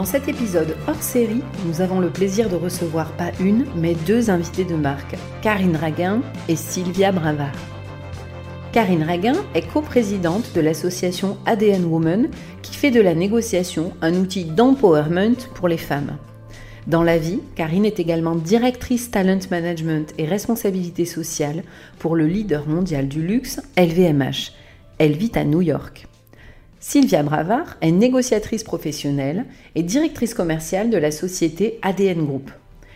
Dans cet épisode hors série, nous avons le plaisir de recevoir pas une, mais deux invités de marque, Karine Raguin et Sylvia Bravard. Karine Raguin est coprésidente de l'association ADN Women qui fait de la négociation un outil d'empowerment pour les femmes. Dans la vie, Karine est également directrice talent management et responsabilité sociale pour le leader mondial du luxe, LVMH. Elle vit à New York. Sylvia Bravard est négociatrice professionnelle et directrice commerciale de la société ADN Group.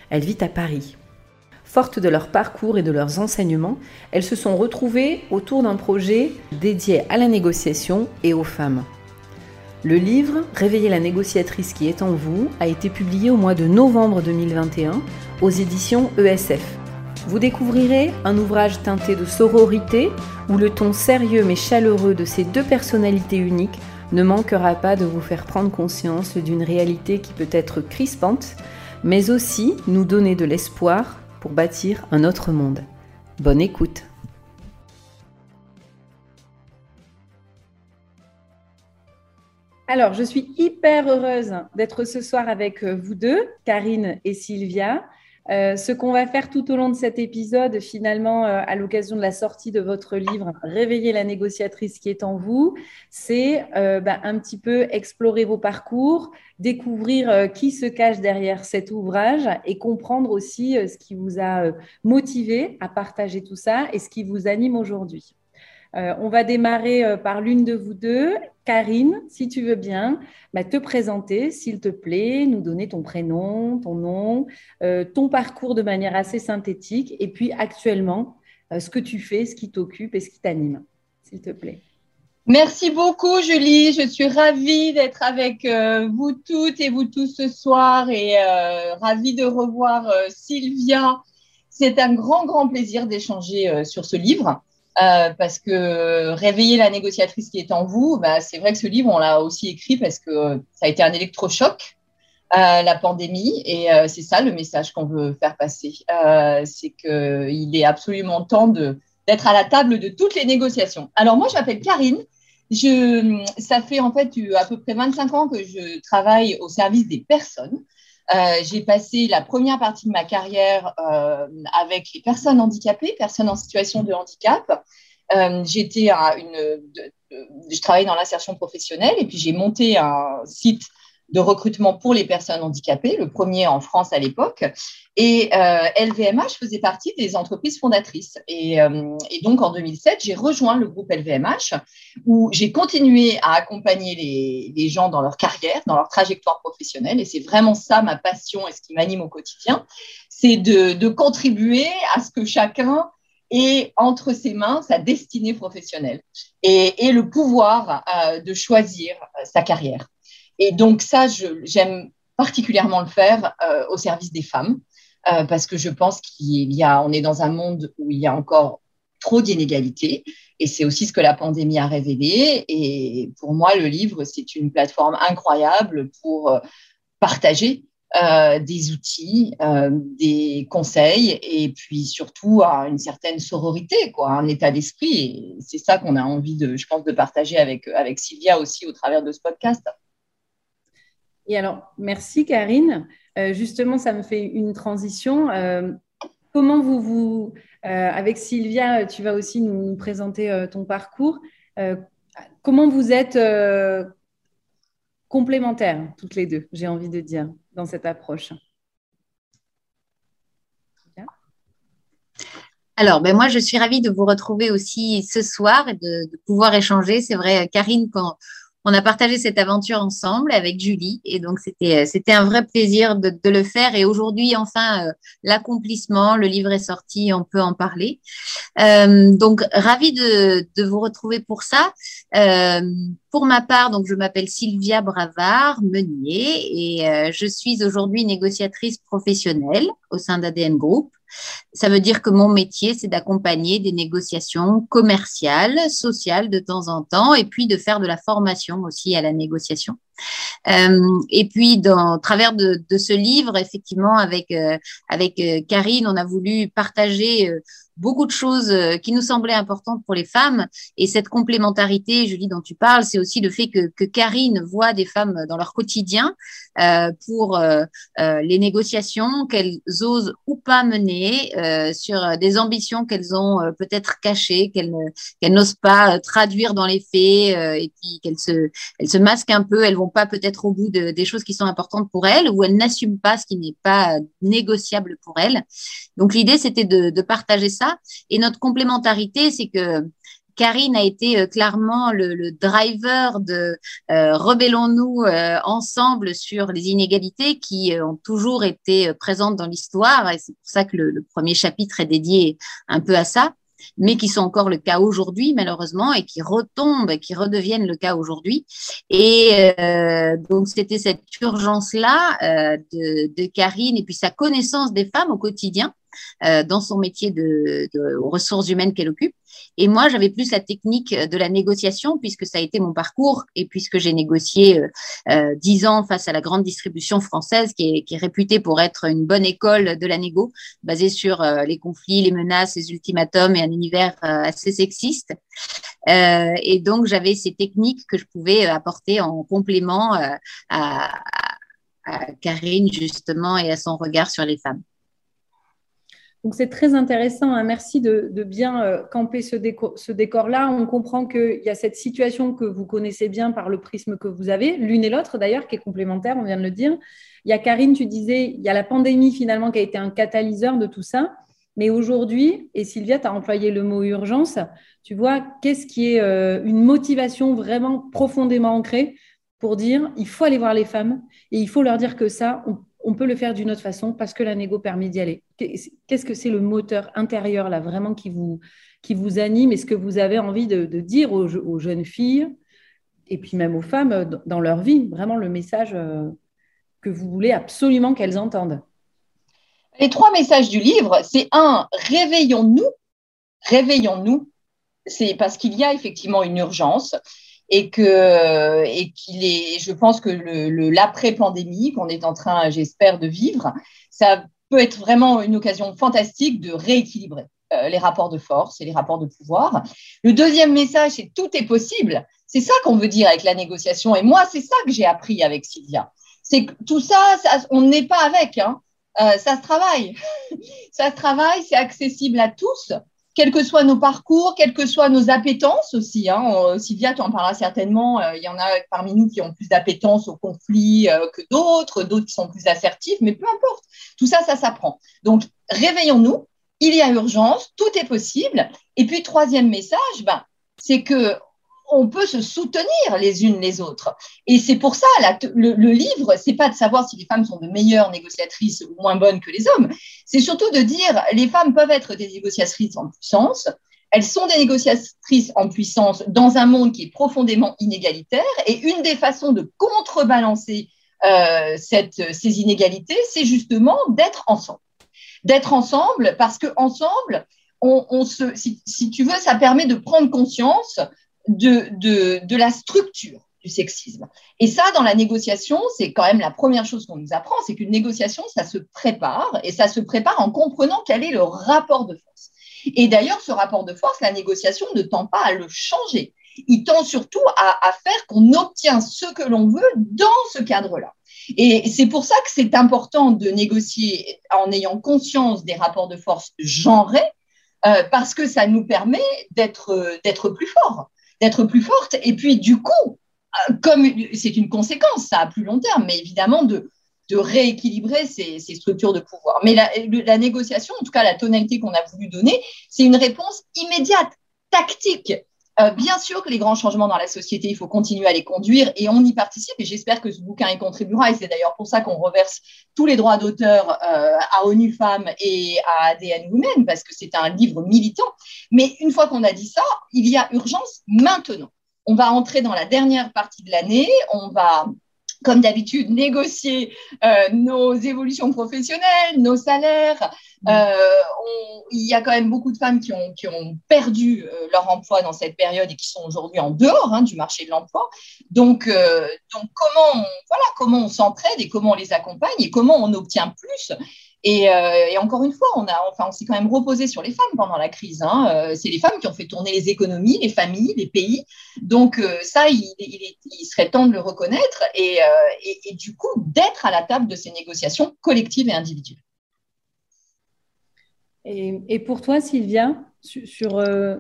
Elle vit à Paris. Fortes de leur parcours et de leurs enseignements, elles se sont retrouvées autour d'un projet dédié à la négociation et aux femmes. Le livre Réveillez la négociatrice qui est en vous a été publié au mois de novembre 2021 aux éditions ESF. Vous découvrirez un ouvrage teinté de sororité où le ton sérieux mais chaleureux de ces deux personnalités uniques ne manquera pas de vous faire prendre conscience d'une réalité qui peut être crispante, mais aussi nous donner de l'espoir pour bâtir un autre monde. Bonne écoute Alors, je suis hyper heureuse d'être ce soir avec vous deux, Karine et Sylvia. Euh, ce qu'on va faire tout au long de cet épisode, finalement, euh, à l'occasion de la sortie de votre livre Réveiller la négociatrice qui est en vous, c'est euh, bah, un petit peu explorer vos parcours, découvrir qui se cache derrière cet ouvrage et comprendre aussi ce qui vous a motivé à partager tout ça et ce qui vous anime aujourd'hui. On va démarrer par l'une de vous deux. Karine, si tu veux bien, bah, te présenter, s'il te plaît, nous donner ton prénom, ton nom, euh, ton parcours de manière assez synthétique, et puis actuellement, ce que tu fais, ce qui t'occupe et ce qui t'anime, s'il te plaît. Merci beaucoup, Julie. Je suis ravie d'être avec vous toutes et vous tous ce soir et ravie de revoir Sylvia. C'est un grand, grand plaisir d'échanger sur ce livre. Euh, parce que réveiller la négociatrice qui est en vous, bah, c'est vrai que ce livre, on l'a aussi écrit parce que ça a été un électrochoc, euh, la pandémie, et euh, c'est ça le message qu'on veut faire passer. Euh, c'est qu'il est absolument temps d'être à la table de toutes les négociations. Alors moi, je m'appelle Karine. Je, ça fait en fait à peu près 25 ans que je travaille au service des personnes. Euh, j'ai passé la première partie de ma carrière euh, avec les personnes handicapées, personnes en situation de handicap. Euh, j'étais une, je travaillais dans l'insertion professionnelle et puis j'ai monté un site de recrutement pour les personnes handicapées, le premier en France à l'époque. Et LVMH euh, faisait partie des entreprises fondatrices. Euh, et, donc, en 2007, j'ai rejoint le groupe LVMH, où j'ai continué à accompagner les, gens dans leur carrière, dans leur trajectoire professionnelle. Et c'est vraiment ça ma passion et ce qui m'anime au quotidien, c'est de, contribuer à ce que chacun ait entre ses mains sa destinée professionnelle et, le pouvoir euh, de choisir sa carrière. Et donc ça, j'aime particulièrement le faire euh, au service des femmes, euh, parce que je pense qu'il y a, on est dans un monde où il y a encore trop d'inégalités, et c'est aussi ce que la pandémie a révélé. Et pour moi, le livre, c'est une plateforme incroyable pour euh, partager des outils, des conseils et puis surtout une certaine sororité, quoi, un état d'esprit. C'est ça qu'on a envie de, je pense, de partager avec, avec Sylvia aussi au travers de ce podcast. Et alors, merci Karine. Euh, justement, ça me fait une transition. Euh, comment vous, vous euh, avec Sylvia, tu vas aussi nous, présenter ton parcours. comment vous êtes complémentaires, toutes les deux, j'ai envie de dire, dans cette approche? Alors, ben moi, je suis ravie de vous retrouver aussi ce soir et de, de pouvoir échanger. C'est vrai, Karine, quand on a partagé cette aventure ensemble avec Julie et donc c'était euh, c'était un vrai plaisir de, le faire et aujourd'hui enfin euh, l'accomplissement le livre est sorti on peut en parler. Euh, donc ravi de, de vous retrouver pour ça pour ma part donc je m'appelle Sylvia Bravard Meunier et je suis aujourd'hui négociatrice professionnelle au sein d'ADN Group ça veut dire que mon métier, c'est d'accompagner des négociations commerciales, sociales de temps en temps, et puis de faire de la formation aussi à la négociation. Euh, et puis, dans travers de, ce livre, effectivement, avec euh, avec euh, Karine, on a voulu partager beaucoup de choses euh, qui nous semblaient importantes pour les femmes. Et cette complémentarité, Julie, dont tu parles, c'est aussi le fait que, que, Karine voit des femmes dans leur quotidien euh, pour euh, euh les négociations qu'elles osent ou pas mener, euh, sur des ambitions qu'elles ont peut-être cachées, qu'elles qu'elles n'osent pas traduire dans les faits, et puis qu'elles se, elles se masquent un peu, elles vont pas peut-être au bout de, des choses qui sont importantes pour elles, ou elles n'assument pas ce qui n'est pas négociable pour elles. Donc l'idée, c'était de, de partager ça et notre complémentarité, c'est que Karine a été euh, clairement le, driver de euh, rebellons-nous euh, ensemble sur les inégalités qui ont toujours été présentes dans l'histoire. Et c'est pour ça que le, premier chapitre est dédié un peu à ça mais qui sont encore le cas aujourd'hui malheureusement et qui retombent et qui redeviennent le cas aujourd'hui et donc c'était cette urgence là de, Karine et puis sa connaissance des femmes au quotidien euh, dans son métier de, de ressources humaines qu'elle occupe. Et moi, j'avais plus la technique de la négociation puisque ça a été mon parcours et puisque j'ai négocié euh, euh, dix ans face à la grande distribution française qui est, réputée pour être une bonne école de la négo, basée sur les conflits, les menaces, les ultimatums et un univers assez sexiste. et donc, j'avais ces techniques que je pouvais apporter en complément à Karine justement et à son regard sur les femmes. Donc c'est très intéressant. Hein. Merci de, bien euh, camper ce, décor-là. On comprend qu'il y a cette situation que vous connaissez bien par le prisme que vous avez, l'une et l'autre d'ailleurs, qui est complémentaire, on vient de le dire. Il y a Karine, tu disais, il y a la pandémie finalement qui a été un catalyseur de tout ça. Mais aujourd'hui, et Sylvia, tu as employé le mot urgence, tu vois, qu'est-ce qui est euh, une motivation vraiment profondément ancrée pour dire, il faut aller voir les femmes et il faut leur dire que ça, on peut le faire d'une autre façon parce que la négo permet d'y aller. Qu'est-ce que c'est le moteur intérieur là vraiment qui vous, anime et ce que vous avez envie de, dire aux, jeunes filles et puis même aux femmes dans leur vie, vraiment le message euh, que vous voulez absolument qu'elles entendent. Les trois messages du livre, c'est un, réveillons-nous, réveillons-nous, c'est parce qu'il y a effectivement une urgence et que et qu'il est je pense que le l'après pandémie qu'on est en train j'espère de vivre ça peut être vraiment une occasion fantastique de rééquilibrer euh, les rapports de force et les rapports de pouvoir. Le deuxième message c'est tout est possible. C'est ça qu'on veut dire avec la négociation. Et moi c'est ça que j'ai appris avec Sylvia. C'est que tout ça, on n'est pas avec hein. Euh, ça se travaille. Ça se travaille c'est accessible à tous quels que soient nos parcours, quelles que soient nos appétences aussi. Hein. Euh, Sylvia, tu en parleras certainement. Euh, il y en a parmi nous qui ont plus d'appétence au conflit euh, que d'autres, d'autres qui sont plus assertifs, mais peu importe. Tout ça, ça s'apprend. Donc, réveillons-nous. Il y a urgence, tout est possible. Et puis, troisième message, ben, c'est que on peut se soutenir les unes les autres. Et c'est pour ça, le, le, livre, c'est pas de savoir si les femmes sont de meilleures négociatrices ou moins bonnes que les hommes, c'est surtout de dire les femmes peuvent être des négociatrices en puissance, elles sont des négociatrices en puissance dans un monde qui est profondément inégalitaire, et une des façons de contrebalancer euh, cette, ces inégalités, c'est justement d'être ensemble. D'être ensemble parce que ensemble, on, se, si, tu veux, ça permet de prendre conscience de, de, de la structure du sexisme. Et ça, dans la négociation, c'est quand même la première chose qu'on nous apprend, c'est qu'une négociation, ça se prépare, et ça se prépare en comprenant quel est le rapport de force. Et d'ailleurs, ce rapport de force, la négociation ne tend pas à le changer. Il tend surtout à, à faire qu'on obtient ce que l'on veut dans ce cadre-là. Et c'est pour ça que c'est important de négocier en ayant conscience des rapports de force genrés, euh, parce que ça nous permet d'être plus forts d'être plus forte. Et puis, du coup, euh, comme c'est une conséquence, ça à plus long terme, mais évidemment de, rééquilibrer ces, ces, structures de pouvoir. Mais la, la, négociation, en tout cas la tonalité qu'on a voulu donner, c'est une réponse immédiate, tactique. Euh, bien sûr que les grands changements dans la société, il faut continuer à les conduire et on y participe et j'espère que ce bouquin y contribuera et c'est d'ailleurs pour ça qu'on reverse tous les droits d'auteur euh, à ONU Femmes et à ADN Women parce que c'est un livre militant. Mais une fois qu'on a dit ça, il y a urgence maintenant. On va entrer dans la dernière partie de l'année, on va comme d'habitude, négocier euh, nos évolutions professionnelles, nos salaires, euh, il y a quand même beaucoup de femmes qui ont, qui ont perdu euh, leur emploi dans cette période et qui sont aujourd'hui en dehors hein, du marché de l'emploi. Donc, donc comment, on, voilà, comment on s'entraide et comment on les accompagne et comment on obtient plus. Et, et, encore une fois, on, a, enfin, on s'est quand même reposé sur les femmes pendant la crise. Hein. C'est les femmes qui ont fait tourner les économies, les familles, les pays. Donc ça, il, serait temps de le reconnaître et, du coup d'être à la table de ces négociations collectives et individuelles. Et, pour toi, Sylvia, sur, euh,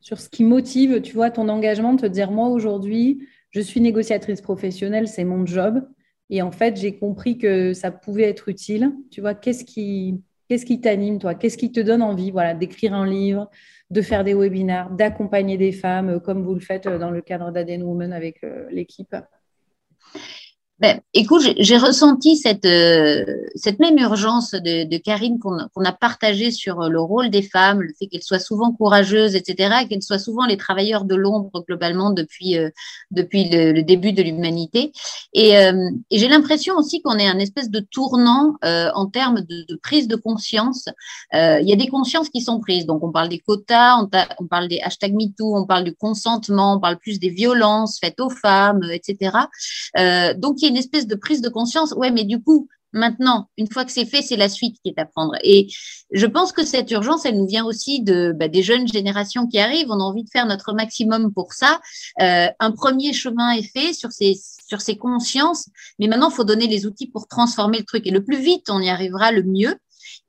sur, ce qui motive, tu vois, ton engagement, de te dire, moi, aujourd'hui, je suis négociatrice professionnelle, c'est mon job. Et en fait, j'ai compris que ça pouvait être utile. Tu vois, qu'est-ce qui qu'est-ce qui t'anime, toi? Qu'est-ce qui te donne envie voilà, d'écrire un livre, de faire des webinaires, d'accompagner des femmes, euh, comme vous le faites euh, dans le cadre d'Aden Women avec l'équipe? Ben, écoute, j'ai ressenti cette, euh, cette même urgence de, de Karine qu'on a partagée sur le rôle des femmes, le fait qu'elles soient souvent courageuses, etc., qu'elles soient souvent les travailleurs de l'ombre globalement depuis, euh, depuis le, début de l'humanité. Et, euh, et j'ai l'impression aussi qu'on est un espèce de tournant en termes de, de, prise de conscience. Il y a des consciences qui sont prises. Donc, on parle des quotas, on, on parle des hashtags MeToo, on parle du consentement, on parle plus des violences faites aux femmes, etc. donc, il une espèce de prise de conscience. Ouais, mais du coup, maintenant, une fois que c'est fait, c'est la suite qui est à prendre. Et je pense que cette urgence, elle nous vient aussi de bah, des jeunes générations qui arrivent. On a envie de faire notre maximum pour ça. Euh, un premier chemin est fait sur ces sur ces consciences, mais maintenant, il faut donner les outils pour transformer le truc. Et le plus vite on y arrivera, le mieux.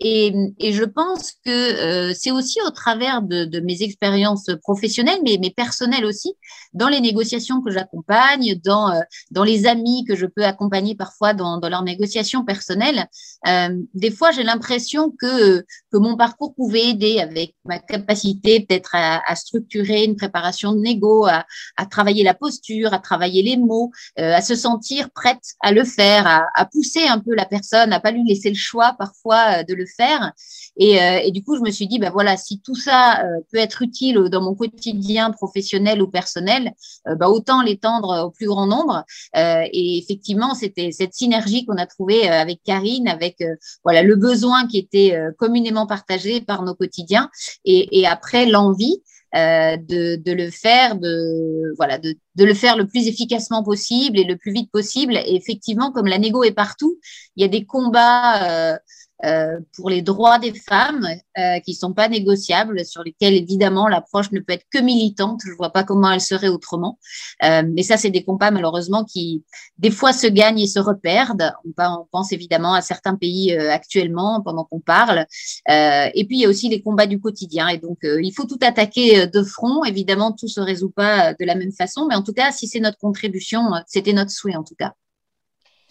Et, et, je pense que euh, c'est aussi au travers de, de mes expériences professionnelles, mais, mais, personnelles aussi, dans les négociations que j'accompagne, dans, euh, dans les amis que je peux accompagner parfois dans, dans leurs négociations personnelles. Euh, des fois, j'ai l'impression que, que mon parcours pouvait aider avec ma capacité peut-être à, à, structurer une préparation de négo, à, à, travailler la posture, à travailler les mots, euh, à se sentir prête à le faire, à, à pousser un peu la personne, à pas lui laisser le choix parfois de le faire. Et, euh, et, du coup, je me suis dit, ben voilà, si tout ça euh, peut être utile dans mon quotidien professionnel ou personnel, euh, ben autant l'étendre au plus grand nombre. et effectivement, c'était cette synergie qu'on a trouvée avec Karine, avec voilà le besoin qui était communément partagé par nos quotidiens, et, après l'envie. De, de, le faire, de voilà, de, de, le faire le plus efficacement possible et le plus vite possible. Et effectivement, comme la négo est partout, il y a des combats euh, pour les droits des femmes euh, qui sont pas négociables, sur lesquels évidemment l'approche ne peut être que militante. Je vois pas comment elle serait autrement. Euh, mais ça, c'est des combats malheureusement qui des fois se gagnent et se reperdent. On, on pense évidemment à certains pays euh, actuellement pendant qu'on parle. Euh, et puis il y a aussi les combats du quotidien. Et donc il faut tout attaquer de front. Évidemment, tout se résout pas de la même façon, mais en tout cas, si c'est notre contribution, c'était notre souhait en tout cas.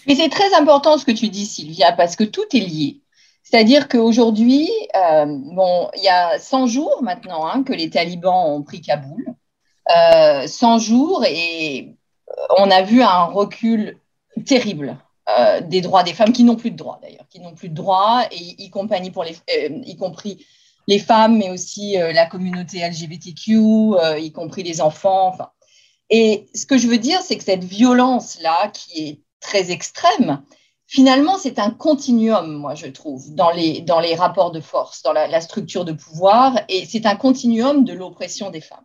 Mais c'est très important ce que tu dis, Sylvia, parce que tout est lié. C'est-à-dire qu'aujourd'hui, euh, bon, il y a 100 jours maintenant hein, que les talibans ont pris Kaboul. Euh, 100 jours et on a vu un recul terrible euh, des droits des femmes qui n'ont plus de droits d'ailleurs, qui n'ont plus de droits, et y, pour les, euh, y compris les femmes, mais aussi euh, la communauté LGBTQ, euh, y compris les enfants. Enfin. Et ce que je veux dire, c'est que cette violence-là, qui est très extrême, finalement, c'est un continuum, moi, je trouve, dans les, dans les rapports de force, dans la, structure de pouvoir, et c'est un continuum de l'oppression des femmes.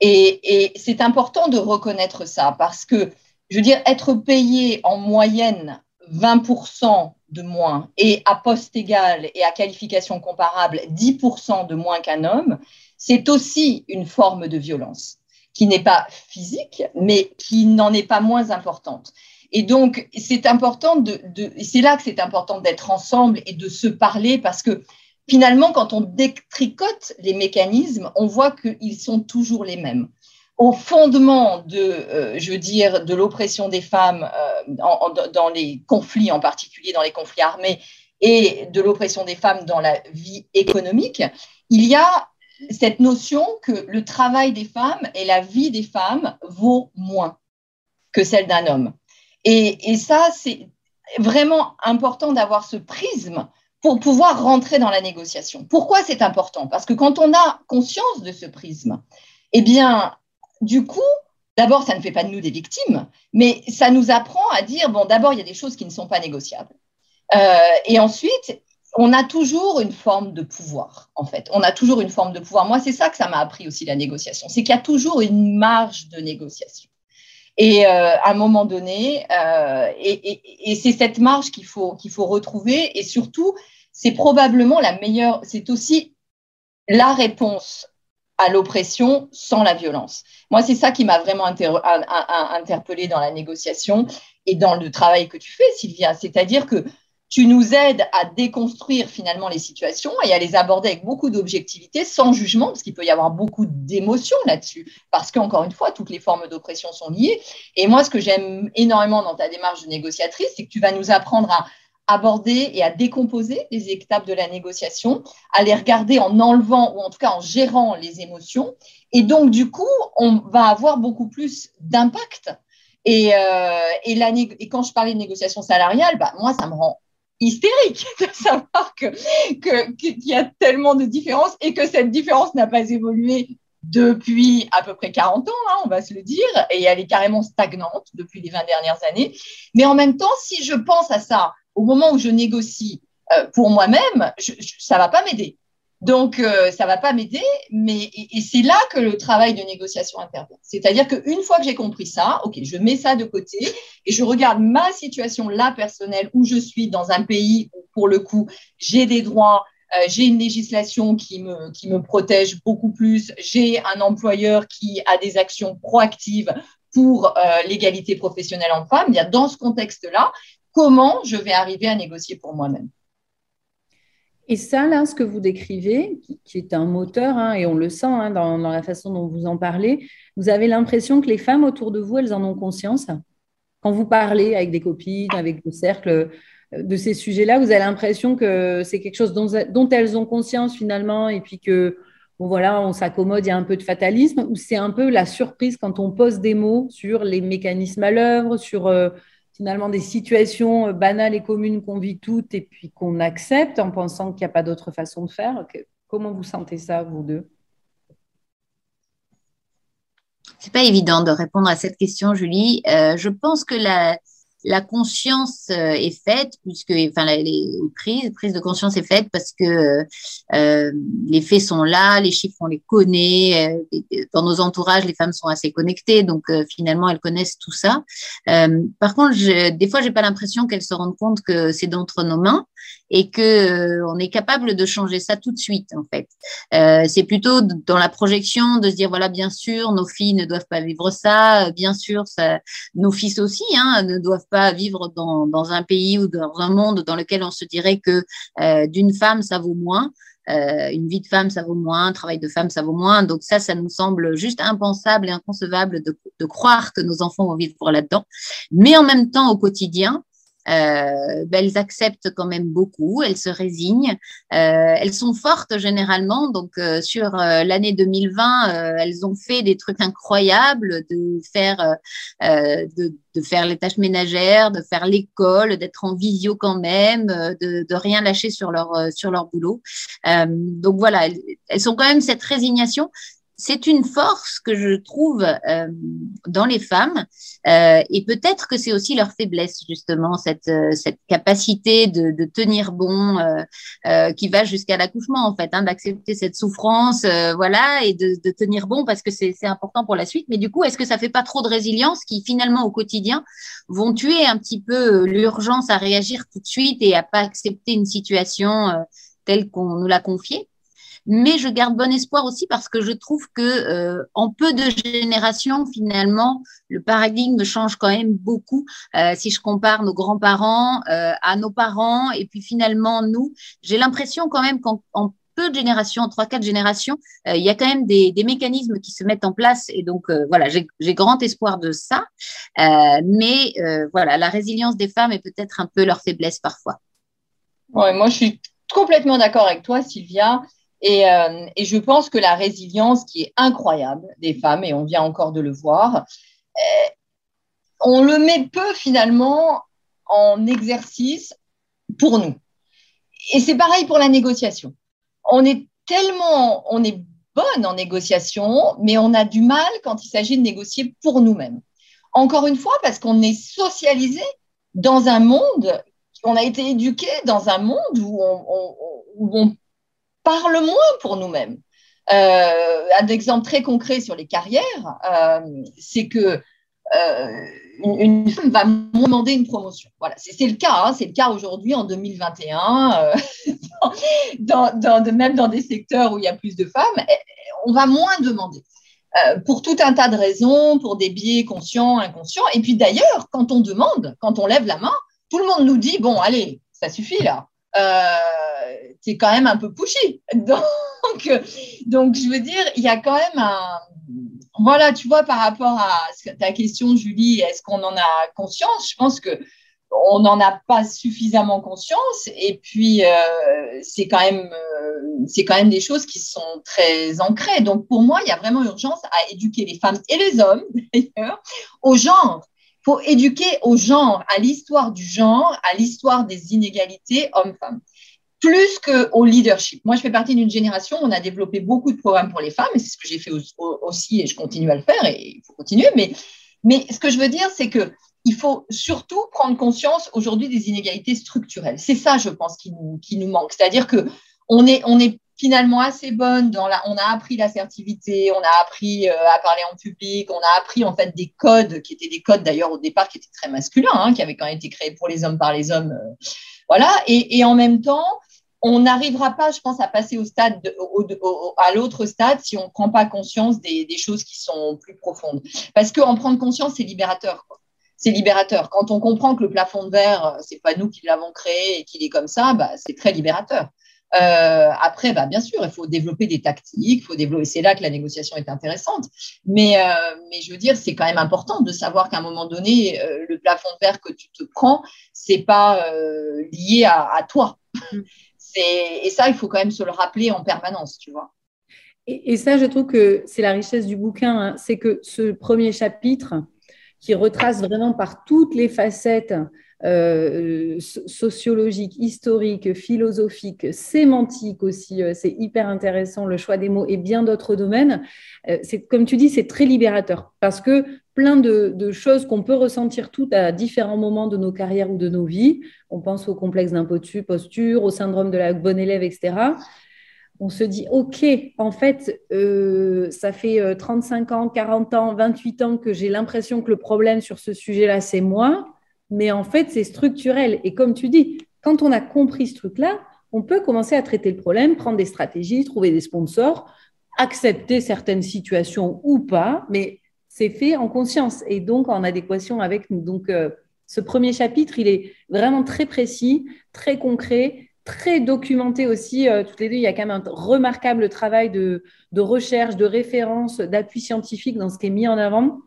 Et, et c'est important de reconnaître ça, parce que, je veux dire, être payé en moyenne 20% de moins et à poste égal et à qualification comparable 10% de moins qu'un homme, c'est aussi une forme de violence qui n'est pas physique, mais qui n'en est pas moins importante. Et donc, c'est important de, c'est là que c'est important d'être ensemble et de se parler parce que finalement, quand on détricote les mécanismes, on voit qu'ils sont toujours les mêmes. Au fondement de, euh, je veux dire, de l'oppression des femmes euh, dans les conflits, en particulier dans les conflits armés, et de l'oppression des femmes dans la vie économique, il y a cette notion que le travail des femmes et la vie des femmes vaut moins que celle d'un homme. Et, ça, c'est vraiment important d'avoir ce prisme pour pouvoir rentrer dans la négociation. Pourquoi c'est important? Parce que quand on a conscience de ce prisme, eh bien, du coup, d'abord, ça ne fait pas de nous des victimes, mais ça nous apprend à dire, bon, d'abord, il y a des choses qui ne sont pas négociables. Euh, et ensuite, on a toujours une forme de pouvoir, en fait. On a toujours une forme de pouvoir. Moi, c'est ça que ça m'a appris aussi la négociation, c'est qu'il y a toujours une marge de négociation. Et euh, à un moment donné, euh, et, et, et c'est cette marge qu'il faut, qu'il faut retrouver. Et surtout, c'est probablement la meilleure, c'est aussi la réponse à l'oppression sans la violence. Moi, c'est ça qui m'a vraiment interpellée dans la négociation et dans le travail que tu fais, Sylvia. C'est-à-dire que tu nous aides à déconstruire finalement les situations et à les aborder avec beaucoup d'objectivité, sans jugement, parce qu'il peut y avoir beaucoup d'émotions là-dessus, parce qu'encore une fois, toutes les formes d'oppression sont liées. Et moi, ce que j'aime énormément dans ta démarche de négociatrice, c'est que tu vas nous apprendre à aborder et à décomposer les étapes de la négociation, à les regarder en enlevant ou en tout cas en gérant les émotions. Et donc, du coup, on va avoir beaucoup plus d'impact. Et, euh, et, quand je parlais de négociation salariale, bah, moi, ça me rend hystérique de savoir qu'il que, qu'il y a tellement de différences et que cette différence n'a pas évolué depuis à peu près 40 ans, hein, on va se le dire, et elle est carrément stagnante depuis les 20 dernières années. Mais en même temps, si je pense à ça au moment où je négocie euh, pour moi-même, ça ne va pas m'aider. Donc, euh, ça ne va pas m'aider, mais c'est là que le travail de négociation intervient. C'est-à-dire qu'une fois que j'ai compris ça, ok, je mets ça de côté et je regarde ma situation là personnelle où je suis dans un pays où, pour le coup, j'ai des droits, euh, j'ai une législation qui me, qui me protège beaucoup plus, j'ai un employeur qui a des actions proactives pour l'égalité professionnelle en femmes. Dans ce contexte-là, comment je vais arriver à négocier pour moi-même. Et ça, là, ce que vous décrivez, qui, est un moteur, hein, et on le sent hein, dans, la façon dont vous en parlez, vous avez l'impression que les femmes autour de vous, elles en ont conscience. Quand vous parlez avec des copines, avec des cercles euh, de ces sujets-là, vous avez l'impression que c'est quelque chose dont, elles ont conscience finalement, et puis que, voilà, on s'accommode, il y a un peu de fatalisme, ou c'est un peu la surprise quand on pose des mots sur les mécanismes à l'œuvre, sur... Euh, finalement des situations euh, banales et communes qu'on vit toutes et puis qu'on accepte en pensant qu'il n'y a pas d'autre façon de faire. Comment vous sentez ça, vous deux? C'est pas évident de répondre à cette question, Julie. Euh, je pense que la, la conscience euh, est faite puisque enfin les prises prise de conscience est faite parce que euh, les faits sont là les chiffres on les connaît euh, dans nos entourages les femmes sont assez connectées donc finalement elles connaissent tout ça par contre je, des fois j'ai pas l'impression qu'elles se rendent compte que c'est d'entre nos mains et que euh, on est capable de changer ça tout de suite en fait. Euh, c'est plutôt dans la projection de se dire voilà bien sûr nos filles ne doivent pas vivre ça, bien sûr nos fils aussi hein, ne doivent pas vivre dans, dans, un pays ou dans un monde dans lequel on se dirait que euh, d'une femme ça vaut moins. Euh, une vie de femme, ça vaut moins, un travail de femme, ça vaut moins. Donc ça, ça nous semble juste impensable et inconcevable de, de croire que nos enfants vont vivre là-dedans. Mais en même temps, au quotidien, euh, ben, elles acceptent quand même beaucoup, elles se résignent, euh, elles sont fortes généralement. Donc euh, sur l'année 2020, elles ont fait des trucs incroyables, de faire de, faire les tâches ménagères, de faire l'école, d'être en visio quand même, de, rien lâcher sur leur sur leur boulot. donc voilà, elles sont quand même cette résignation c'est une force que je trouve euh, dans les femmes euh, et peut-être que c'est aussi leur faiblesse justement cette, euh, cette capacité de, de tenir bon qui va jusqu'à l'accouchement en fait hein, d'accepter cette souffrance voilà et de, de, tenir bon parce que c'est important pour la suite. Mais du coup est-ce que ça fait pas trop de résilience qui finalement au quotidien vont tuer un petit peu l'urgence à réagir tout de suite et à pas accepter une situation telle qu'on nous l'a confiée? Mais je garde bon espoir aussi parce que je trouve que euh, en peu de générations, finalement, le paradigme change quand même beaucoup. Euh, si je compare nos grands-parents euh, à nos parents et puis finalement nous, j'ai l'impression quand même qu'en peu de générations, trois, quatre générations, il y a quand même des, des, mécanismes qui se mettent en place. Et donc, voilà, j'ai grand espoir de ça. mais voilà, la résilience des femmes est peut-être un peu leur faiblesse parfois. Ouais, moi, je suis complètement d'accord avec toi, Sylvia. Et, euh, et, je pense que la résilience qui est incroyable des femmes, et on vient encore de le voir, euh, on le met peu finalement en exercice pour nous. Et c'est pareil pour la négociation. On est tellement, on est bonne en négociation, mais on a du mal quand il s'agit de négocier pour nous-mêmes. Encore une fois, parce qu'on est socialisé dans un monde, on a été éduqué dans un monde où on, on, où on parle moins pour nous-mêmes. Euh, un exemple très concret sur les carrières, euh, c'est que une, femme va demander une promotion. Voilà, c'est le cas. Hein. c'est le cas aujourd'hui en 2021, dans, même dans des secteurs où il y a plus de femmes, eh, on va moins demander. pour tout un tas de raisons, pour des biais conscients, inconscients. Et puis d'ailleurs, quand on demande, quand on lève la main, tout le monde nous dit, bon, allez, ça suffit là. Euh, c'est quand même un peu pushy. Donc, donc, je veux dire, il y a quand même un. Voilà, tu vois, par rapport à ta question, Julie, est-ce qu'on en a conscience? Je pense que on n'en a pas suffisamment conscience. Et puis, euh, c'est quand même, euh, c'est quand même des choses qui sont très ancrées. Donc, pour moi, il y a vraiment urgence à éduquer les femmes et les hommes, d'ailleurs, au genre faut éduquer au genre, à l'histoire du genre, à l'histoire des inégalités hommes-femmes, plus qu'au leadership. Moi, je fais partie d'une génération où on a développé beaucoup de programmes pour les femmes, et c'est ce que j'ai fait aussi, et je continue à le faire, et il faut continuer. Mais, mais ce que je veux dire, c'est que il faut surtout prendre conscience aujourd'hui des inégalités structurelles. C'est ça, je pense, qui nous, qui nous manque. C'est-à-dire que on est, on est finalement assez bonne. On a appris l'assertivité, on a appris euh, à parler en public, on a appris en fait des codes qui étaient des codes d'ailleurs au départ qui étaient très masculins, hein, qui avaient quand même été créés pour les hommes par les hommes. Euh, voilà. Et, en même temps, on n'arrivera pas, je pense, à passer au stade à l'autre stade si on ne prend pas conscience des, des, choses qui sont plus profondes. Parce qu'en prendre conscience, c'est libérateur. c'est libérateur. Quand on comprend que le plafond de verre, euh, c'est pas nous qui l'avons créé et qu'il est comme ça, bah, c'est très libérateur. Euh, après, bah, bien sûr, il faut développer des tactiques, faut développer. C'est là que la négociation est intéressante. Mais, euh, mais je veux dire, c'est quand même important de savoir qu'à un moment donné, euh, le plafond de verre que tu te prends, c'est pas lié à, toi. Mm. Et ça, il faut quand même se le rappeler en permanence, tu vois. Et, ça, je trouve que c'est la richesse du bouquin, hein. c'est que ce premier chapitre qui retrace vraiment par toutes les facettes euh, sociologique, historique, philosophique, sémantique aussi. Euh, c'est hyper intéressant, le choix des mots et bien d'autres domaines. Euh, c'est comme tu dis, c'est très libérateur parce que plein de, choses qu'on peut ressentir toutes à différents moments de nos carrières ou de nos vies. On pense au complexe d'imposture, au syndrome de la bonne élève, etc on se dit, OK, en fait, ça fait 35 ans, 40 ans, 28 ans que j'ai l'impression que le problème sur ce sujet-là, c'est moi mais en fait, c'est structurel. Et comme tu dis, quand on a compris ce truc-là, on peut commencer à traiter le problème, prendre des stratégies, trouver des sponsors, accepter certaines situations ou pas, mais c'est fait en conscience et donc en adéquation avec nous. Donc, euh, ce premier chapitre, il est vraiment très précis, très concret, très documenté aussi. Euh, toutes les deux, il y a quand même un remarquable travail de, de recherche, de référence, d'appui scientifique dans ce qui est mis en avant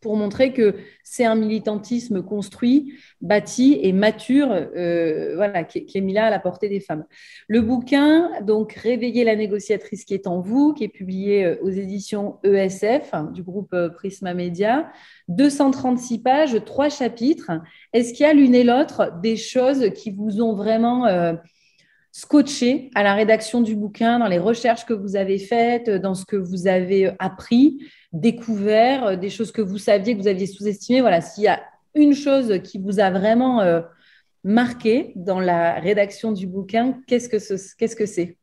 pour montrer que c'est un militantisme construit, bâti et mature, euh, voilà, qui, est mis là à la portée des femmes. Le bouquin, donc Réveiller la négociatrice qui est en vous, qui est publié euh, aux éditions ESF du groupe euh, Prisma Media, 236 pages, trois chapitres. Est-ce qu'il y a l'une et l'autre des choses qui vous ont vraiment scotché à la rédaction du bouquin, dans les recherches que vous avez faites, dans ce que vous avez appris? Découvert, euh, des choses que vous saviez, que vous aviez sous-estimées. Voilà, s'il y a une chose qui vous a vraiment euh, marqué dans la rédaction du bouquin, qu'est-ce que c'est?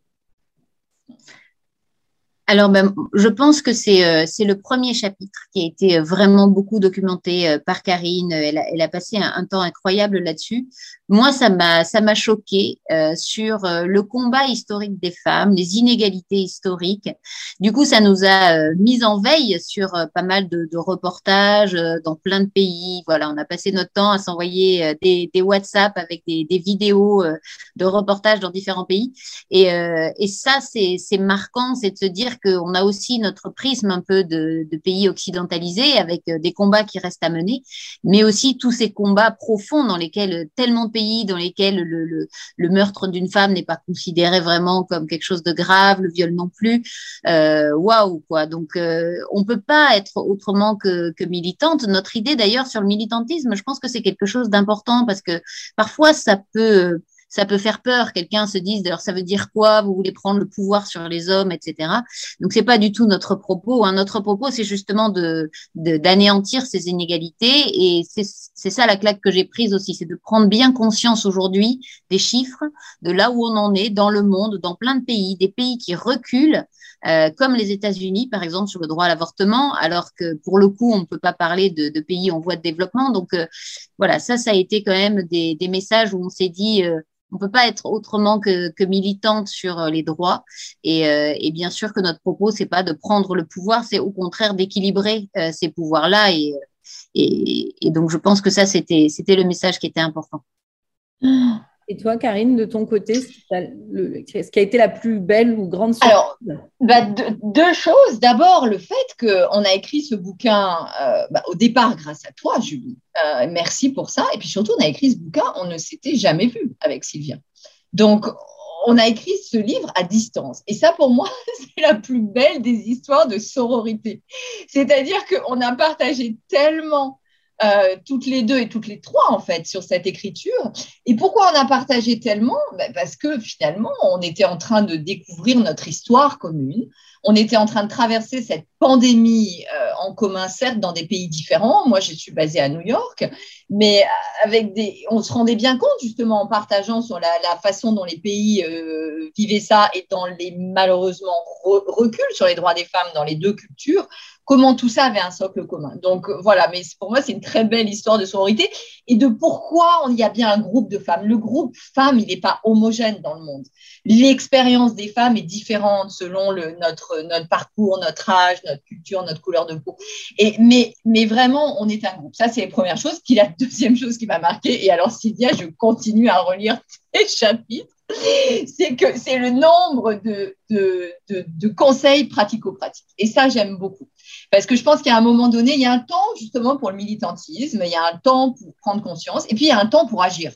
Alors, ben, je pense que c'est euh, c'est le premier chapitre qui a été euh, vraiment beaucoup documenté euh, par Karine. Elle a, elle a passé un, temps incroyable là-dessus. Moi, ça m'a ça m'a choqué sur le combat historique des femmes, les inégalités historiques. Du coup, ça nous a mis en veille sur pas mal de, de, reportages dans plein de pays. Voilà, on a passé notre temps à s'envoyer des, des WhatsApp avec des, des vidéos de reportages dans différents pays. Et, et ça, c'est marquant, c'est de se dire qu'on a aussi notre prisme un peu de, pays occidentalisés avec euh, des combats qui restent à mener, mais aussi tous ces combats profonds dans lesquels tellement de pays dans lesquels le, meurtre d'une femme n'est pas considéré vraiment comme quelque chose de grave, le viol non plus. Euh, waouh quoi. Donc euh, on peut pas être autrement que, que militante. Notre idée d'ailleurs sur le militantisme, je pense que c'est quelque chose d'important parce que parfois ça peut ça peut faire peur. Quelqu'un se dise, d'ailleurs, ça veut dire quoi? Vous voulez prendre le pouvoir sur les hommes, etc. Donc, c'est pas du tout notre propos. Hein. Notre propos, c'est justement de d'anéantir ces inégalités. Et c'est ça la claque que j'ai prise aussi, c'est de prendre bien conscience aujourd'hui des chiffres, de là où on en est dans le monde, dans plein de pays, des pays qui reculent, euh, comme les États-Unis, par exemple, sur le droit à l'avortement, alors que pour le coup, on ne peut pas parler de, pays en voie de développement. Donc, euh, voilà, ça, ça a été quand même des, messages où on s'est dit, euh, on peut pas être autrement que, militante sur les droits. Et, bien sûr que notre propos, c'est pas de prendre le pouvoir, c'est au contraire d'équilibrer ces pouvoirs-là. Et, et, donc, je pense que ça, c'était le message qui était important. Et toi, Karine, de ton côté, ce qui a été la plus belle ou grande surprise Alors, bah, deux, choses. D'abord, le fait qu'on a écrit ce bouquin euh, bah, au départ grâce à toi, Julie. Euh, merci pour ça. Et puis surtout, on a écrit ce bouquin, on ne s'était jamais vu avec Sylvia. Donc, on a écrit ce livre à distance. Et ça, pour moi, c'est la plus belle des histoires de sororité. C'est-à-dire qu'on a partagé tellement euh, toutes les deux et toutes les trois, en fait, sur cette écriture. Et pourquoi on a partagé tellement? Ben Parce que finalement, on était en train de découvrir notre histoire commune. On était en train de traverser cette pandémie euh, en commun, certes, dans des pays différents. Moi, je suis basée à New York, mais avec des, on se rendait bien compte, justement, en partageant sur la, façon dont les pays euh, vivaient ça et dans les, malheureusement, reculs sur les droits des femmes dans les deux cultures, comment tout ça avait un socle commun. Donc voilà, mais pour moi, c'est une très belle histoire de sororité et de pourquoi il y a bien un groupe de femmes. Le groupe femmes, il n'est pas homogène dans le monde. L'expérience des femmes est différente selon le, notre, notre parcours, notre âge, notre culture, notre couleur de peau. Et, mais, mais vraiment, on est un groupe. Ça, c'est la première chose. Puis la deuxième chose qui m'a marqué, et alors Sylvia, je continue à relire tes chapitres, c'est que c'est le nombre de, de, de, conseils pratico-pratiques. Et ça, j'aime beaucoup. Parce que je pense qu'à un moment donné, il y a un temps justement pour le militantisme, il y a un temps pour prendre conscience, et puis il y a un temps pour agir.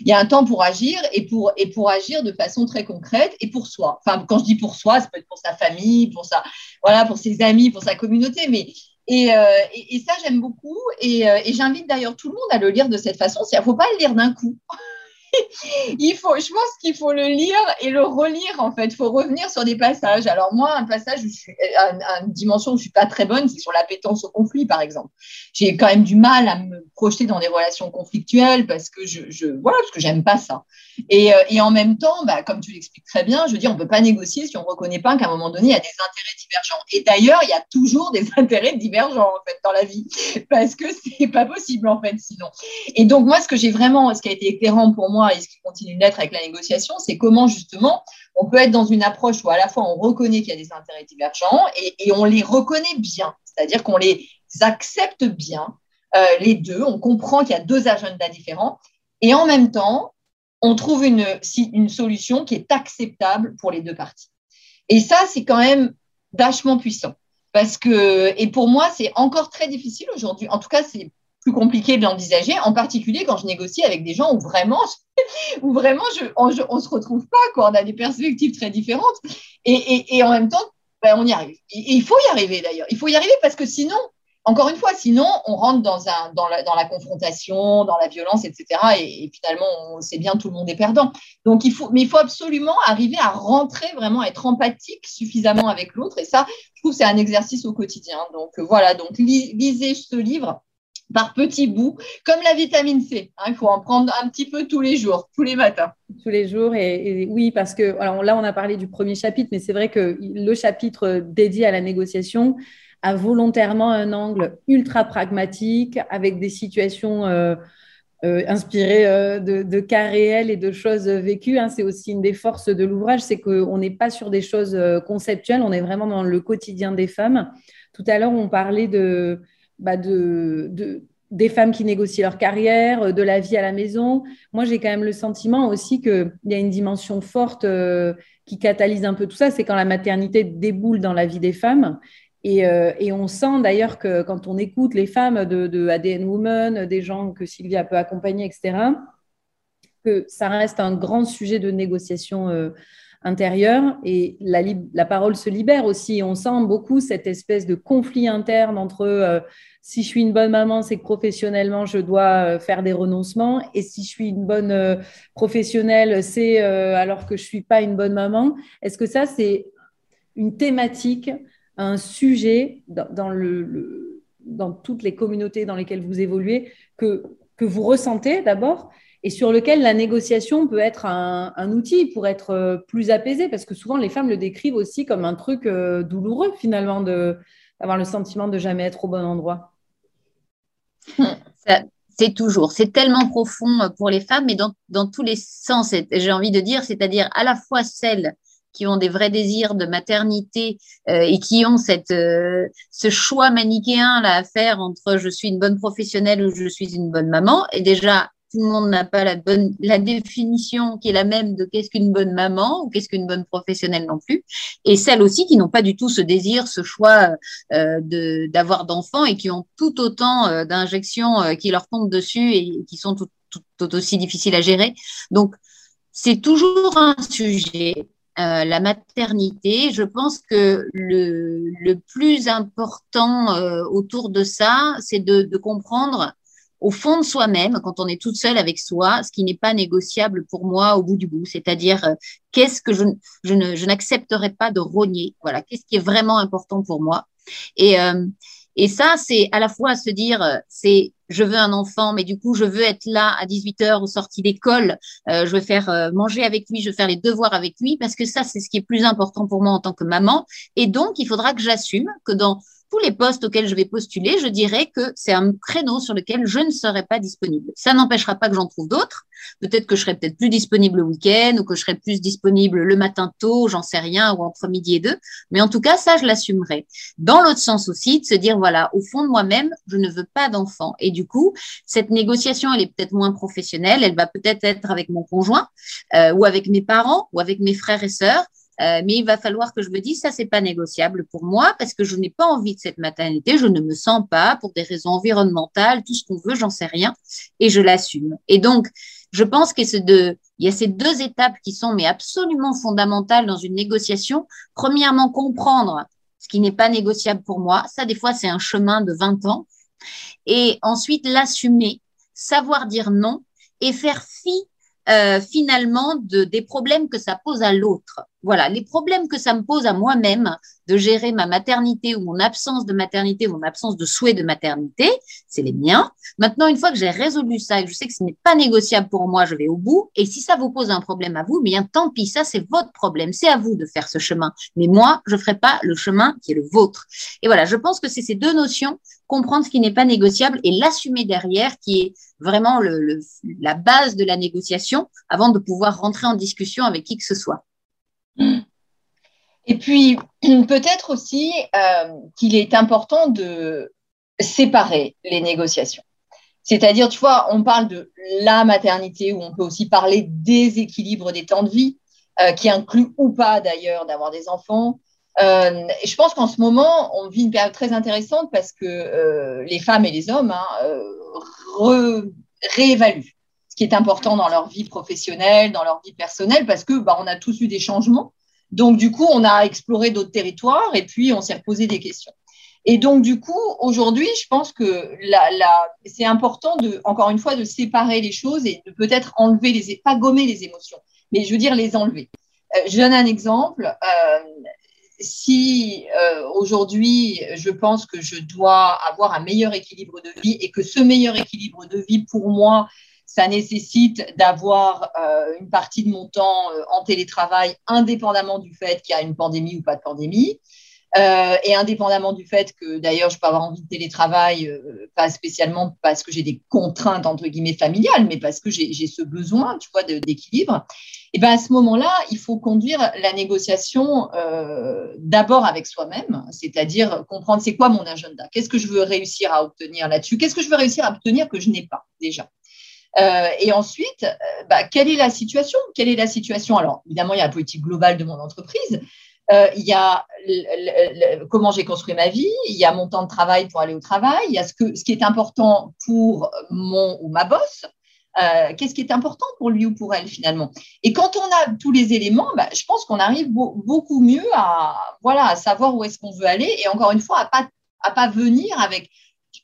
Il y a un temps pour agir et pour, et pour agir de façon très concrète et pour soi. Enfin, quand je dis pour soi, ça peut être pour sa famille, pour, sa, voilà, pour ses amis, pour sa communauté, mais et, euh, et, ça, j'aime beaucoup. Et, euh, et j'invite d'ailleurs tout le monde à le lire de cette façon. Il ne faut pas le lire d'un coup. il faut, je pense qu'il faut le lire et le relire en fait. Il faut revenir sur des passages. Alors moi, un passage où je suis, à une dimension où je suis pas très bonne, c'est sur l'appétence au conflit, par exemple. J'ai quand même du mal à me projeter dans des relations conflictuelles parce que je, je voilà, parce que j'aime pas ça. Et, euh, et, en même temps, bah, comme tu l'expliques très bien, je veux dire, on peut pas négocier si on reconnaît pas qu'à un moment donné, il y a des intérêts divergents. Et d'ailleurs, il y a toujours des intérêts divergents en fait dans la vie parce que c'est pas possible en fait sinon. Et donc moi, ce que j'ai vraiment, ce qui a été éclairant pour moi et ce qui continue d'être avec la négociation, c'est comment justement on peut être dans une approche où à la fois on reconnaît qu'il y a des intérêts divergents et, on les reconnaît bien, c'est-à-dire qu'on les accepte bien, euh, les deux, on comprend qu'il y a deux agendas différents et en même temps, on trouve une, une solution qui est acceptable pour les deux parties. Et ça, c'est quand même vachement puissant. Parce que, et pour moi, c'est encore très difficile aujourd'hui. En tout cas, c'est plus compliqué de l'envisager, en particulier quand je négocie avec des gens où vraiment, où vraiment je, on, se retrouve pas, quoi. on a des perspectives très différentes. Et, et, en même temps, ben, on y arrive. Il faut y arriver d'ailleurs. Il faut y arriver parce que sinon, encore une fois, sinon, on rentre dans, un, dans, la, confrontation, dans la violence, etc. Et, finalement, on sait bien, tout le monde est perdant. Donc, il faut, mais il faut absolument arriver à rentrer vraiment, à être empathique suffisamment avec l'autre. Et ça, je trouve, c'est un exercice au quotidien. Donc, voilà. Donc, lisez ce livre par petits bouts, comme la vitamine C. Hein, il faut en prendre un petit peu tous les jours, tous les matins. Tous les jours, et, oui, parce que alors là, on a parlé du premier chapitre, mais c'est vrai que le chapitre dédié à la négociation a volontairement un angle ultra pragmatique, avec des situations euh, euh, inspirées euh, de, cas réels et de choses vécues. Hein. C'est aussi une des forces de l'ouvrage, c'est qu'on n'est pas sur des choses conceptuelles, on est vraiment dans le quotidien des femmes. Tout à l'heure, on parlait de bah, de, des femmes qui négocient leur carrière, euh, de la vie à la maison. Moi, j'ai quand même le sentiment aussi qu'il y a une dimension forte euh, qui catalyse un peu tout ça, c'est quand la maternité déboule dans la vie des femmes. Et, euh, on sent d'ailleurs que quand on écoute les femmes de, ADN Women, des gens que Sylvia peut accompagner, etc., que ça reste un grand sujet de négociation intérieure et la, parole se libère aussi. On sent beaucoup cette espèce de conflit interne entre si je suis une bonne maman, c'est que professionnellement, je dois euh, faire des renoncements et si je suis une bonne euh, professionnelle, c'est alors que je ne suis pas une bonne maman. Est-ce que ça, c'est une thématique, un sujet dans, le, dans toutes les communautés dans lesquelles vous évoluez que, que vous ressentez d'abord et sur lequel la négociation peut être un, outil pour être euh, plus apaisé, parce que souvent les femmes le décrivent aussi comme un truc euh, douloureux finalement d'avoir le sentiment de jamais être au bon endroit. C'est toujours, c'est tellement profond euh, pour les femmes, mais dans, tous les sens, j'ai envie de dire, c'est-à-dire à la fois celles qui ont des vrais désirs de maternité et qui ont cette, ce choix manichéen là à faire entre je suis une bonne professionnelle ou je suis une bonne maman. Et déjà, tout le monde n'a pas la bonne la définition qui est la même de qu'est-ce qu'une bonne maman ou qu'est-ce qu'une bonne professionnelle non plus. Et celles aussi qui n'ont pas du tout ce désir ce choix euh, de d'avoir d'enfants et qui ont tout autant euh, d'injections euh, qui leur tombent dessus et qui sont tout, aussi difficiles à gérer. Donc c'est toujours un sujet la maternité, je pense que le, le plus important autour de ça, c'est de, comprendre au fond de soi-même, quand on est toute seule avec soi, ce qui n'est pas négociable pour moi au bout du bout, c'est-à-dire euh, qu'est-ce que je, je, ne, je n'accepterai pas de rogner, voilà, qu'est-ce qui est vraiment important pour moi? Et, euh, et ça, c'est à la fois se dire, euh, c'est je veux un enfant, mais du coup, je veux être là à 18 heures aux sorties d'école, je veux faire manger avec lui, je veux faire les devoirs avec lui, parce que ça, c'est ce qui est plus important pour moi en tant que maman. Et donc, il faudra que j'assume que dans tous les postes auxquels je vais postuler, je dirais que c'est un créneau sur lequel je ne serai pas disponible. Ça n'empêchera pas que j'en trouve d'autres. Peut-être que je serai peut-être plus disponible le week-end ou que je serai plus disponible le matin tôt, j'en sais rien, ou entre midi et deux. Mais en tout cas, ça, je l'assumerai. Dans l'autre sens aussi, de se dire, voilà, au fond de moi-même, je ne veux pas d'enfant. Et du coup, cette négociation, elle est peut-être moins professionnelle. Elle va peut-être être avec mon conjoint euh, ou avec mes parents ou avec mes frères et sœurs. Euh, mais il va falloir que je me dise ça c'est pas négociable pour moi parce que je n'ai pas envie de cette maternité, je ne me sens pas pour des raisons environnementales, tout ce qu'on veut, j'en sais rien et je l'assume. Et donc je pense qu'il y a ces deux étapes qui sont mais absolument fondamentales dans une négociation. Premièrement, comprendre ce qui n'est pas négociable pour moi. Ça, des fois, c'est un chemin de 20 ans. Et ensuite, l'assumer, savoir dire non et faire fi euh, finalement de, des problèmes que ça pose à l'autre. Voilà, les problèmes que ça me pose à moi-même de gérer ma maternité ou mon absence de maternité ou mon absence de souhait de maternité, c'est les miens. Maintenant, une fois que j'ai résolu ça et que je sais que ce n'est pas négociable pour moi, je vais au bout. Et si ça vous pose un problème à vous, bien tant pis, ça c'est votre problème, c'est à vous de faire ce chemin. Mais moi, je ferai pas le chemin qui est le vôtre. Et voilà, je pense que c'est ces deux notions comprendre ce qui n'est pas négociable et l'assumer derrière, qui est vraiment la base de la négociation avant de pouvoir rentrer en discussion avec qui que ce soit. Et puis, peut-être aussi euh, qu'il est important de séparer les négociations. C'est-à-dire, tu vois, on parle de la maternité, où on peut aussi parler des équilibres des temps de vie, euh, qui inclut ou pas d'ailleurs d'avoir des enfants, euh, je pense qu'en ce moment, on vit une période très intéressante parce que les femmes et les hommes hein, réévaluent ce qui est important dans leur vie professionnelle, dans leur vie personnelle, parce que bah, on a tous eu des changements. Donc, du coup, on a exploré d'autres territoires et puis on s'est reposé des questions. Et donc, du coup, aujourd'hui, je pense que la, la, c'est important, de, encore une fois, de séparer les choses et de peut-être enlever les, pas gommer les émotions, mais je veux dire les enlever. Euh, je donne un exemple. Euh, si euh, aujourd'hui je pense que je dois avoir un meilleur équilibre de vie et que ce meilleur équilibre de vie pour moi, ça nécessite d'avoir euh, une partie de mon temps euh, en télétravail indépendamment du fait qu'il y a une pandémie ou pas de pandémie. Euh, et indépendamment du fait que d'ailleurs je peux avoir envie de télétravail, pas spécialement parce que j'ai des contraintes entre guillemets familiales, mais parce que j'ai ce besoin, tu vois, d'équilibre. Et ben à ce moment-là, il faut conduire la négociation d'abord avec soi-même, c'est-à-dire comprendre c'est quoi mon agenda, qu'est-ce que je veux réussir à obtenir là-dessus, qu'est-ce que je veux réussir à obtenir que je n'ai pas déjà? Euh, et ensuite, euh, bah, quelle est la situation? Quelle est la situation? Alors, évidemment, il y a la politique globale de mon entreprise, euh, il y a comment j'ai construit ma vie, il y a mon temps de travail pour aller au travail, il y a ce, que, ce qui est important pour mon ou ma boss, qu'est-ce qui est important pour lui ou pour elle finalement. Et quand on a tous les éléments, bah, je pense qu'on arrive beaucoup mieux à, voilà, à savoir où est-ce qu'on veut aller et encore une fois, à pas, à pas venir avec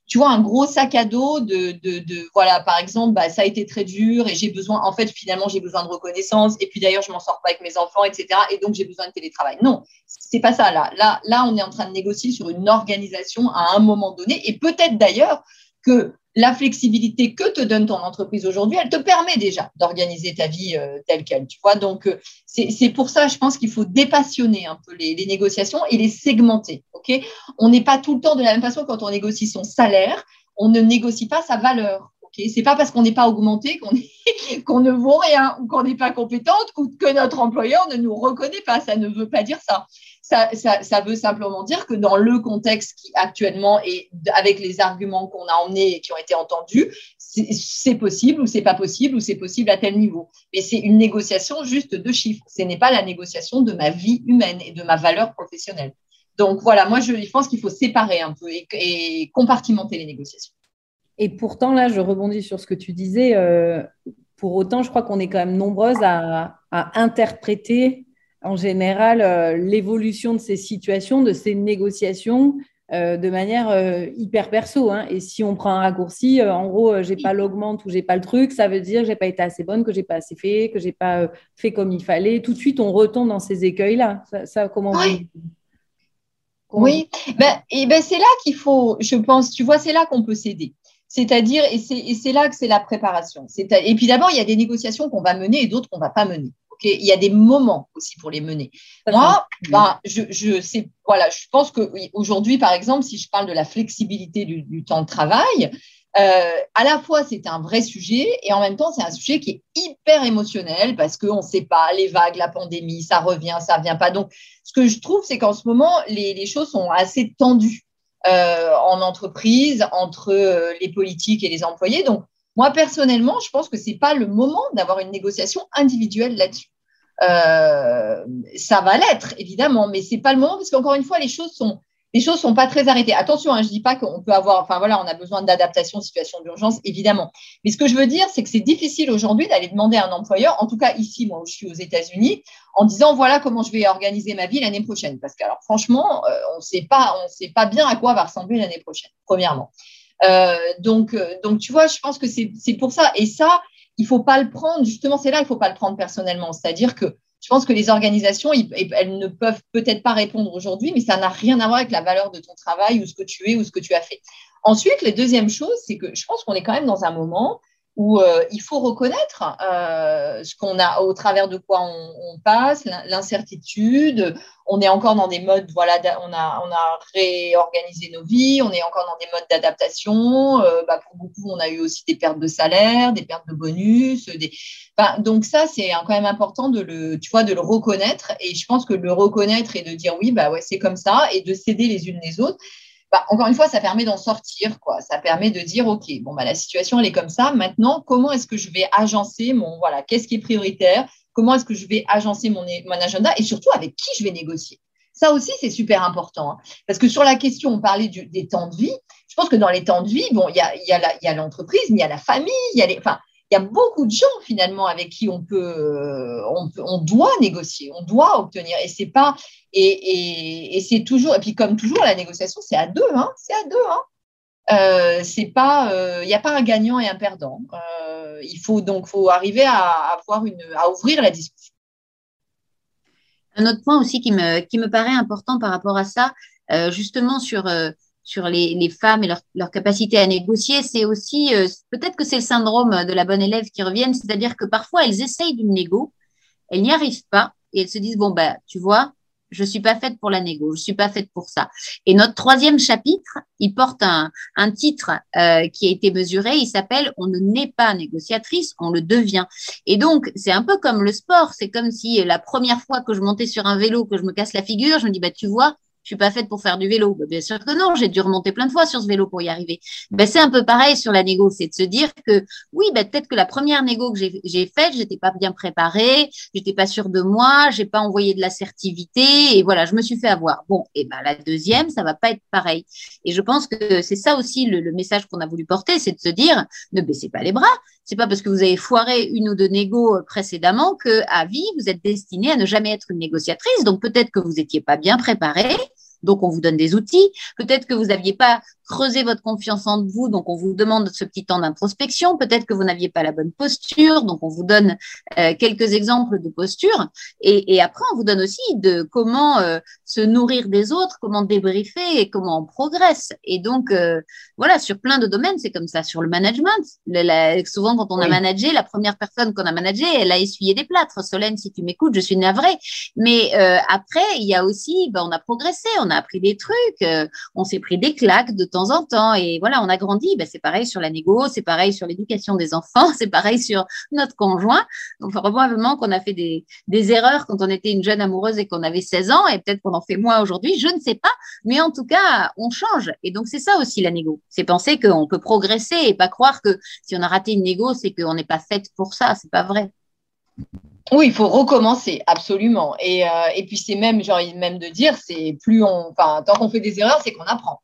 tu vois, un gros sac à dos de, voilà, par exemple, bah, ça a été très dur et j'ai besoin, en fait, finalement, j'ai besoin de reconnaissance et puis d'ailleurs, je m'en sors pas avec mes enfants, etc. Et donc, j'ai besoin de télétravail. Non, c'est pas ça, là. Là, là, on est en train de négocier sur une organisation à un moment donné et peut-être d'ailleurs que la flexibilité que te donne ton entreprise aujourd'hui, elle te permet déjà d'organiser ta vie euh, telle qu'elle. Tu vois, donc euh, c'est pour ça, je pense qu'il faut dépassionner un peu les, négociations et les segmenter. Ok, on n'est pas tout le temps de la même façon quand on négocie son salaire, on ne négocie pas sa valeur. Ok, c'est pas parce qu'on n'est pas augmenté qu'on ne vaut rien ou qu'on n'est pas compétente ou que notre employeur ne nous reconnaît pas. Ça ne veut pas dire ça ça, veut simplement dire que dans le contexte qui actuellement et avec les arguments qu'on a emmenés et qui ont été entendus, c'est possible ou c'est pas possible ou c'est possible à tel niveau. Mais c'est une négociation juste de chiffres. Ce n'est pas la négociation de ma vie humaine et de ma valeur professionnelle. Donc voilà, moi je pense qu'il faut séparer un peu et, compartimenter les négociations. Et pourtant là, je rebondis sur ce que tu disais. Euh, pour autant, je crois qu'on est quand même nombreuses à interpréter en général euh, l'évolution de ces situations, de ces négociations euh, de manière euh, hyper perso. Hein. Et si on prend un raccourci, en gros, j'ai pas l'augmente ou j'ai pas le truc, ça veut dire que j'ai pas été assez bonne, que j'ai pas assez fait, que j'ai pas fait comme il fallait. Tout de suite, on retombe dans ces écueils-là. Ça, comment Oui. oui, ben, et ben c'est là qu'il faut, je pense, tu vois, c'est là qu'on peut s'aider. C'est-à-dire, et c'est là que c'est la préparation. Et puis d'abord, il y a des négociations qu'on va mener et d'autres qu'on va pas mener il y a des moments aussi pour les mener. Moi, ben, je, je, sais, voilà, je pense qu'aujourd'hui, par exemple, si je parle de la flexibilité du, temps de travail, euh, à la fois c'est un vrai sujet et en même temps c'est un sujet qui est hyper émotionnel parce qu'on ne sait pas les vagues, la pandémie, ça revient, ça revient pas. Donc, ce que je trouve, c'est qu'en ce moment, les, les, choses sont assez tendues euh, en entreprise entre euh, les politiques et les employés. Donc, moi, personnellement, je pense que ce n'est pas le moment d'avoir une négociation individuelle là-dessus. Euh, ça va l'être, évidemment, mais ce n'est pas le moment parce qu'encore une fois, les choses sont, sont pas très arrêtées. Attention, hein, je dis pas qu'on peut avoir, enfin voilà, on a besoin d'adaptation, situation d'urgence, évidemment. Mais ce que je veux dire, c'est que c'est difficile aujourd'hui d'aller demander à un employeur, en tout cas ici, moi, où je suis aux États-Unis, en disant voilà comment je vais organiser ma vie l'année prochaine. Parce que alors franchement, euh, on sait pas, on sait pas bien à quoi va ressembler l'année prochaine. Premièrement. Euh, donc, euh, donc, tu vois, je pense que c'est pour ça. Et ça, il faut pas le prendre, justement, c'est là, il faut pas le prendre personnellement. C'est-à-dire que je pense que les organisations, elles ne peuvent peut-être pas répondre aujourd'hui, mais ça n'a rien à voir avec la valeur de ton travail ou ce que tu es ou ce que tu as fait. Ensuite, la deuxième chose, c'est que je pense qu'on est quand même dans un moment où euh, il faut reconnaître euh, ce qu'on a, au travers de quoi on, passe, l'incertitude. On est encore dans des modes, voilà, on a, on a réorganisé nos vies, on est encore dans des modes d'adaptation. Euh, bah, pour beaucoup, on a eu aussi des pertes de salaire, des pertes de bonus. Donc ça, c'est quand même important de le, tu vois, de le reconnaître. Et je pense que le reconnaître et de dire oui, bah ouais, c'est comme ça, et de céder les unes les autres. Bah, encore une fois, ça permet d'en sortir, quoi. Ça permet de dire, OK, bon, bah, la situation, elle est comme ça. Maintenant, comment est-ce que je vais agencer mon, voilà, qu'est-ce qui est prioritaire? Comment est-ce que je vais agencer mon, mon agenda? Et surtout avec qui je vais négocier? Ça aussi, c'est super important. Hein. Parce que sur la question, on parlait des temps de vie. Je pense que dans les temps de vie, bon, il y a, y a l'entreprise, mais il y a la famille, il y a les, enfin, il y a beaucoup de gens finalement avec qui on peut, euh, on, on doit négocier, on doit obtenir. Et c'est pas, et, et, c'est toujours, et puis comme toujours, la négociation, c'est à deux, hein, c'est à deux. Hein. Euh, c'est pas, il euh, n'y a pas un gagnant et un perdant. Euh, il faut donc faut arriver à, avoir une, à ouvrir la discussion. Un autre point aussi qui me, qui me paraît important par rapport à ça, justement sur sur les, les, femmes et leur, leur, capacité à négocier, c'est aussi, euh, peut-être que c'est le syndrome de la bonne élève qui revient, c'est-à-dire que parfois elles essayent d'une négo, elles n'y arrivent pas et elles se disent, bon, ben, tu vois, je suis pas faite pour la négo, je suis pas faite pour ça. Et notre troisième chapitre, il porte un, un titre euh, qui a été mesuré, il s'appelle On ne naît pas négociatrice, on le devient. Et donc, c'est un peu comme le sport, c'est comme si la première fois que je montais sur un vélo, que je me casse la figure, je me dis, bah, tu vois, je suis pas faite pour faire du vélo. Ben, bien sûr que non, j'ai dû remonter plein de fois sur ce vélo pour y arriver. Ben, c'est un peu pareil sur la négo, c'est de se dire que oui, ben, peut-être que la première négo que j'ai faite, j'étais pas bien préparée, j'étais pas sûre de moi, j'ai pas envoyé de l'assertivité et voilà, je me suis fait avoir. Bon, et ben la deuxième, ça va pas être pareil. Et je pense que c'est ça aussi le, le message qu'on a voulu porter, c'est de se dire ne baissez pas les bras. C'est pas parce que vous avez foiré une ou deux négos précédemment que à vie vous êtes destiné à ne jamais être une négociatrice. Donc peut-être que vous n'étiez pas bien préparé. Donc, on vous donne des outils. Peut-être que vous n'aviez pas creusé votre confiance en vous, donc on vous demande ce petit temps d'introspection. Peut-être que vous n'aviez pas la bonne posture, donc on vous donne euh, quelques exemples de posture. Et, après, on vous donne aussi de comment euh, se nourrir des autres, comment débriefer et comment on progresse. Et donc, euh, voilà, sur plein de domaines, c'est comme ça. Sur le management, souvent quand on a managé, la première personne qu'on a managée, elle a essuyé des plâtres. Solène, si tu m'écoutes, je suis navrée. Mais après, il y a aussi, ben, on a progressé, on a appris des trucs, euh, on s'est pris des claques de temps en temps et voilà, on a grandi. Ben, c'est pareil sur la négo, c'est pareil sur l'éducation des enfants, c'est pareil sur notre conjoint. Donc, probablement qu'on a fait des, des, erreurs quand on était une jeune amoureuse et qu'on avait 16 ans et peut-être qu'on en fait moins aujourd'hui, je ne sais pas. Mais en tout cas, on change. Et donc, c'est ça aussi la négo. C'est penser qu'on peut progresser et pas croire que si on a raté une négo, c'est qu'on n'est pas faite pour ça. C'est pas vrai. Oui, il faut recommencer, absolument. Et, euh, et puis c'est même, j'ai envie même de dire, c'est plus on, enfin, tant qu'on fait des erreurs, c'est qu'on apprend.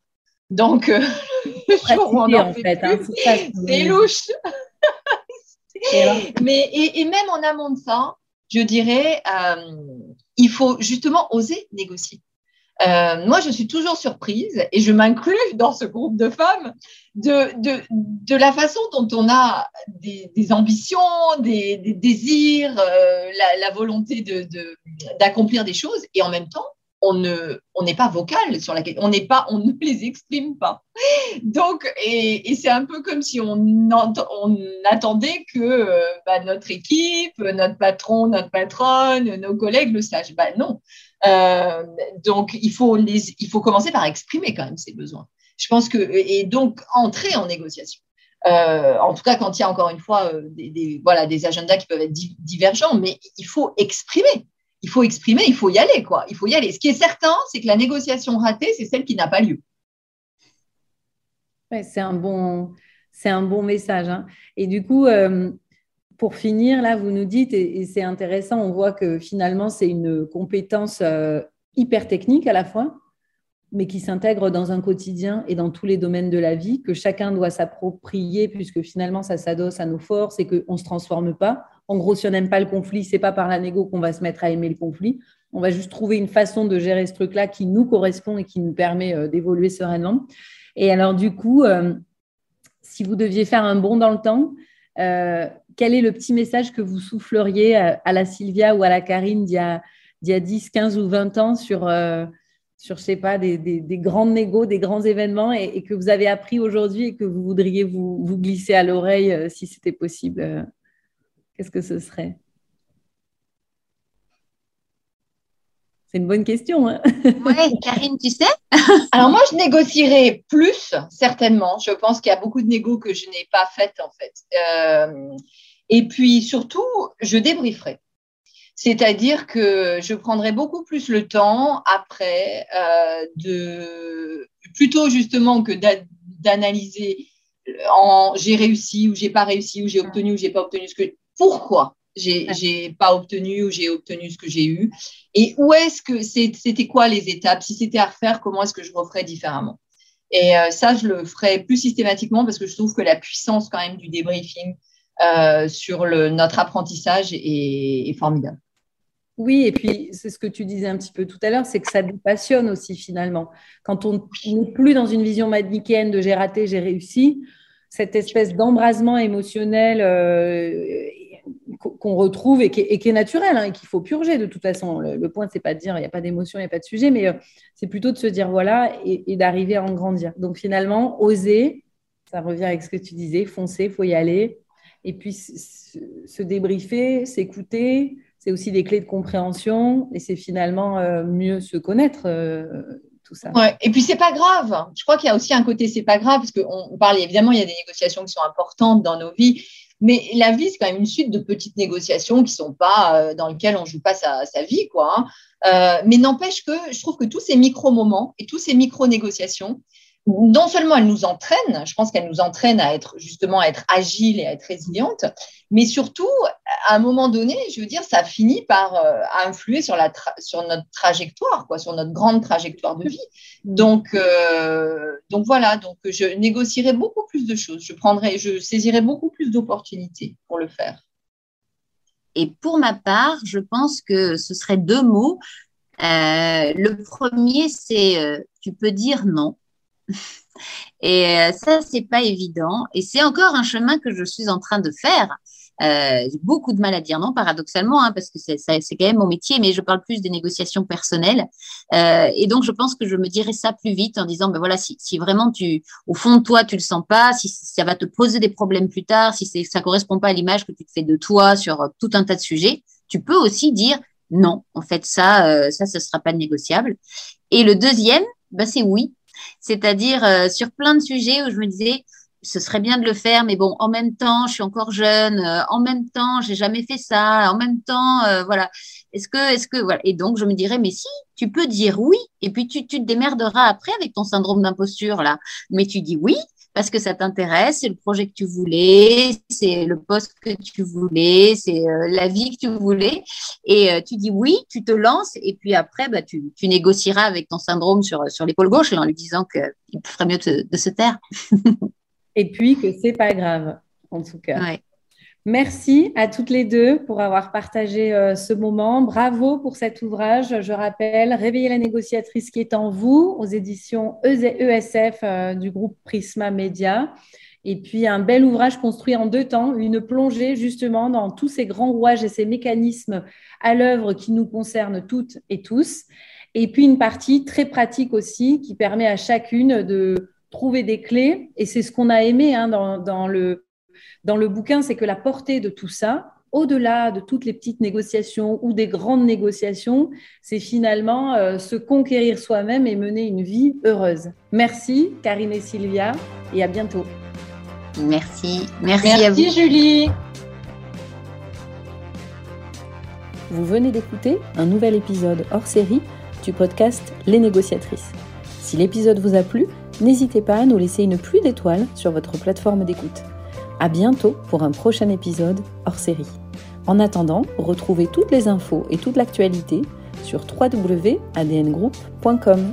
Donc, euh, en fait, hein, c'est louche. Mais et, et, même en amont de ça, je dirais, euh, il faut justement oser négocier. Euh, moi, je suis toujours surprise, et je m'inclus dans ce groupe de femmes, de, la façon dont on a des, ambitions, des, désirs, euh, la, la, volonté d'accomplir de, des choses, et en même temps, on ne on n'est pas vocal sur laquelle on n'est pas on ne les exprime pas. Donc et, c'est un peu comme si on, on attendait que euh, bah, notre équipe notre patron notre patronne nos collègues le sachent. Bah non euh, donc, il faut, les, il faut commencer par exprimer quand même ses besoins. Je pense que, et donc, entrer en négociation. Euh, en tout cas, quand il y a encore une fois euh, des, voilà, des agendas qui peuvent être divergents, mais il faut exprimer. Il faut exprimer, il faut y aller, quoi. Il faut y aller. Ce qui est certain, c'est que la négociation ratée, c'est celle qui n'a pas lieu. Ouais, c'est un bon, un bon message. Hein. Et du coup, pour finir, là, vous nous dites, et, c'est intéressant, on voit que finalement, c'est une compétence euh, hyper technique à la fois, mais qui s'intègre dans un quotidien et dans tous les domaines de la vie, que chacun doit s'approprier, puisque finalement, ça s'adosse à nos forces et qu'on ne se transforme pas. En gros, si on n'aime pas le conflit, c'est pas par la négo qu'on va se mettre à aimer le conflit. On va juste trouver une façon de gérer ce truc-là qui nous correspond et qui nous permet euh, d'évoluer sereinement. Et alors, du coup, euh, si vous deviez faire un bond dans le temps, quel est le petit message que vous souffleriez à, la Sylvia ou à la Karine d'il y a, 10, 15 ou 20 ans sur, euh, sur sais pas, des, grandes négos, des grands événements et, que vous avez appris aujourd'hui et que vous voudriez vous, vous glisser à l'oreille euh, si c'était possible euh, Qu'est-ce que ce serait? C'est une bonne question. Hein oui, Karine, tu sais? Alors moi, je négocierais plus, certainement. Je pense qu'il y a beaucoup de négos que je n'ai pas faites, en fait. Euh, et puis, surtout, je débrieferai. C'est-à-dire que je prendrai beaucoup plus le temps après euh, de plutôt justement que d'analyser en j'ai réussi ou j'ai pas réussi ou j'ai obtenu ou j'ai pas obtenu ce que pourquoi? J'ai pas obtenu ou j'ai obtenu ce que j'ai eu. Et où est-ce que c'était quoi les étapes? Si c'était à refaire comment est-ce que je referais différemment? Et euh, ça je le ferai plus systématiquement parce que je trouve que la puissance quand même du débriefing euh, sur le, notre apprentissage est, est formidable. Oui, et puis c'est ce que tu disais un petit peu tout à l'heure, c'est que ça nous passionne aussi finalement. Quand on n'est plus dans une vision manichéenne de j'ai raté, j'ai réussi, cette espèce d'embrasement émotionnel euh, qu'on retrouve et qui, est, naturel hein, et qu'il faut purger de toute façon. Le, point, c'est pas de dire il n'y a pas d'émotion, il n'y a pas de sujet, mais euh, c'est plutôt de se dire voilà et, d'arriver à en grandir. Donc finalement, oser, ça revient avec ce que tu disais, foncer, faut y aller. Et puis se, débriefer, s'écouter, c'est aussi des clés de compréhension et c'est finalement euh, mieux se connaître. Euh, tout ça. Et puis c'est pas grave. Je crois qu'il y a aussi un côté c'est pas grave parce qu'on parle évidemment il y a des négociations qui sont importantes dans nos vies mais la vie, c'est quand même une suite de petites négociations qui sont pas euh, dans lesquelles on joue pas sa, vie, quoi. Hein. Euh, mais n'empêche que je trouve que tous ces micro-moments et tous ces micro-négociations, non seulement elles nous entraînent, je pense qu'elles nous entraînent à être justement à être agiles et à être résilientes, mais surtout, à un moment donné, je veux dire, ça finit par euh, influer sur, la sur notre trajectoire, quoi, sur notre grande trajectoire de vie. Donc, euh, donc voilà, donc je négocierai beaucoup plus de choses, je prendrai, je saisirai beaucoup plus d'opportunités pour le faire. Et pour ma part, je pense que ce serait deux mots. Euh, le premier, c'est tu peux dire non. Et euh, ça, c'est pas évident. Et c'est encore un chemin que je suis en train de faire. Euh, j'ai beaucoup de mal à dire non, paradoxalement, hein, parce que c'est, quand même mon métier, mais je parle plus des négociations personnelles. Euh, et donc, je pense que je me dirais ça plus vite en disant, ben voilà, si, vraiment tu, au fond de toi, tu le sens pas, si ça va te poser des problèmes plus tard, si ça correspond pas à l'image que tu te fais de toi sur tout un tas de sujets, tu peux aussi dire non. En fait, ça, ça, ce sera pas négociable. Et le deuxième, ben, c'est oui. C'est-à-dire euh, sur plein de sujets où je me disais, ce serait bien de le faire, mais bon, en même temps, je suis encore jeune, euh, en même temps, j'ai jamais fait ça, en même temps, euh, voilà. Est-ce que, est-ce que, voilà. Et donc, je me dirais, mais si, tu peux dire oui, et puis tu, tu te démerderas après avec ton syndrome d'imposture, là. Mais tu dis oui, parce que ça t'intéresse, c'est le projet que tu voulais, c'est le poste que tu voulais, c'est euh, la vie que tu voulais. Et euh, tu dis oui, tu te lances, et puis après, bah, tu, tu négocieras avec ton syndrome sur, sur l'épaule gauche en lui disant qu'il ferait mieux de, de se taire. et puis que c'est pas grave, en tout cas. Ouais. Merci à toutes les deux pour avoir partagé euh, ce moment. Bravo pour cet ouvrage. Je rappelle, Réveiller la négociatrice qui est en vous aux éditions ESF euh, du groupe Prisma Media. Et puis un bel ouvrage construit en deux temps, une plongée justement dans tous ces grands rouages et ces mécanismes à l'œuvre qui nous concernent toutes et tous. Et puis une partie très pratique aussi qui permet à chacune de trouver des clés. Et c'est ce qu'on a aimé hein, dans le dans le bouquin, c'est que la portée de tout ça, au-delà de toutes les petites négociations ou des grandes négociations, c'est finalement euh, se conquérir soi-même et mener une vie heureuse. Merci Karine et Sylvia et à bientôt. Merci. Merci, Merci à vous. Julie. Vous venez d'écouter un nouvel épisode hors série du podcast Les négociatrices. Si l'épisode vous a plu, n'hésitez pas à nous laisser une pluie d'étoiles sur votre plateforme d'écoute. À bientôt pour un prochain épisode hors série. En attendant, retrouvez toutes les infos et toute l'actualité sur www.adngroup.com.